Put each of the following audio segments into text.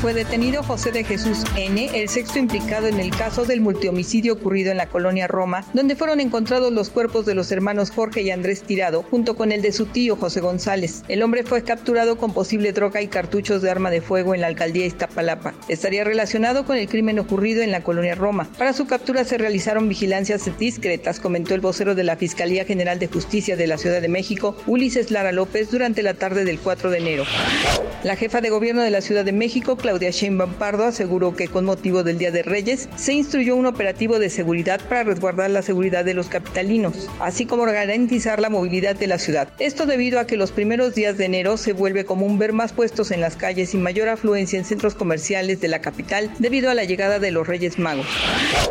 Fue detenido José de Jesús N., el sexto implicado en el caso del multihomicidio ocurrido en la colonia Roma, donde fueron encontrados los cuerpos de los hermanos Jorge y Andrés Tirado, junto con el de su tío José González. El hombre fue capturado con posible droga y cartuchos de arma de fuego en la alcaldía Iztapalapa. Estaría relacionado con el crimen ocurrido en la colonia Roma. Para su captura se realizaron vigilancias discretas, comentó el vocero de la Fiscalía General de Justicia de la Ciudad de México, Ulises Lara López, durante la tarde del 4 de enero. La jefa de gobierno de la Ciudad de México, Claudia Sheinbaum Pardo aseguró que con motivo del Día de Reyes se instruyó un operativo de seguridad para resguardar la seguridad de los capitalinos, así como garantizar la movilidad de la ciudad. Esto debido a que los primeros días de enero se vuelve común ver más puestos en las calles y mayor afluencia en centros comerciales de la capital debido a la llegada de los Reyes Magos.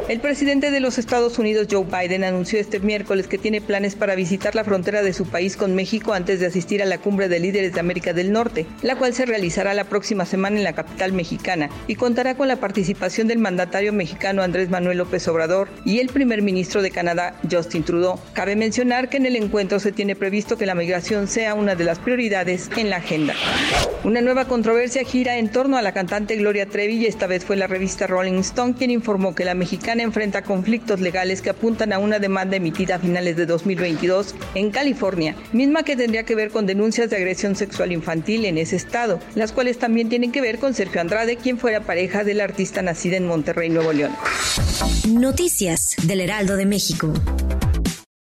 El presidente de los Estados Unidos, Joe Biden, anunció este miércoles que tiene planes para visitar la frontera de su país con México antes de asistir a la cumbre de líderes de América del Norte, la cual se realizará la próxima semana en la capital mexicana y contará con la participación del mandatario mexicano Andrés Manuel López Obrador y el primer ministro de Canadá, Justin Trudeau. Cabe mencionar que en el encuentro se tiene previsto que la migración sea una de las prioridades en la agenda. Una nueva controversia gira en torno a la cantante Gloria Trevi y esta vez fue la revista Rolling Stone quien informó que la mexicana enfrenta conflictos legales que apuntan a una demanda emitida a finales de 2022 en California, misma que tendría que ver con denuncias de agresión sexual infantil en ese estado, las cuales también tienen que ver con Sergio Andrade, quien fuera pareja del artista nacida en Monterrey, Nuevo León. Noticias del Heraldo de México.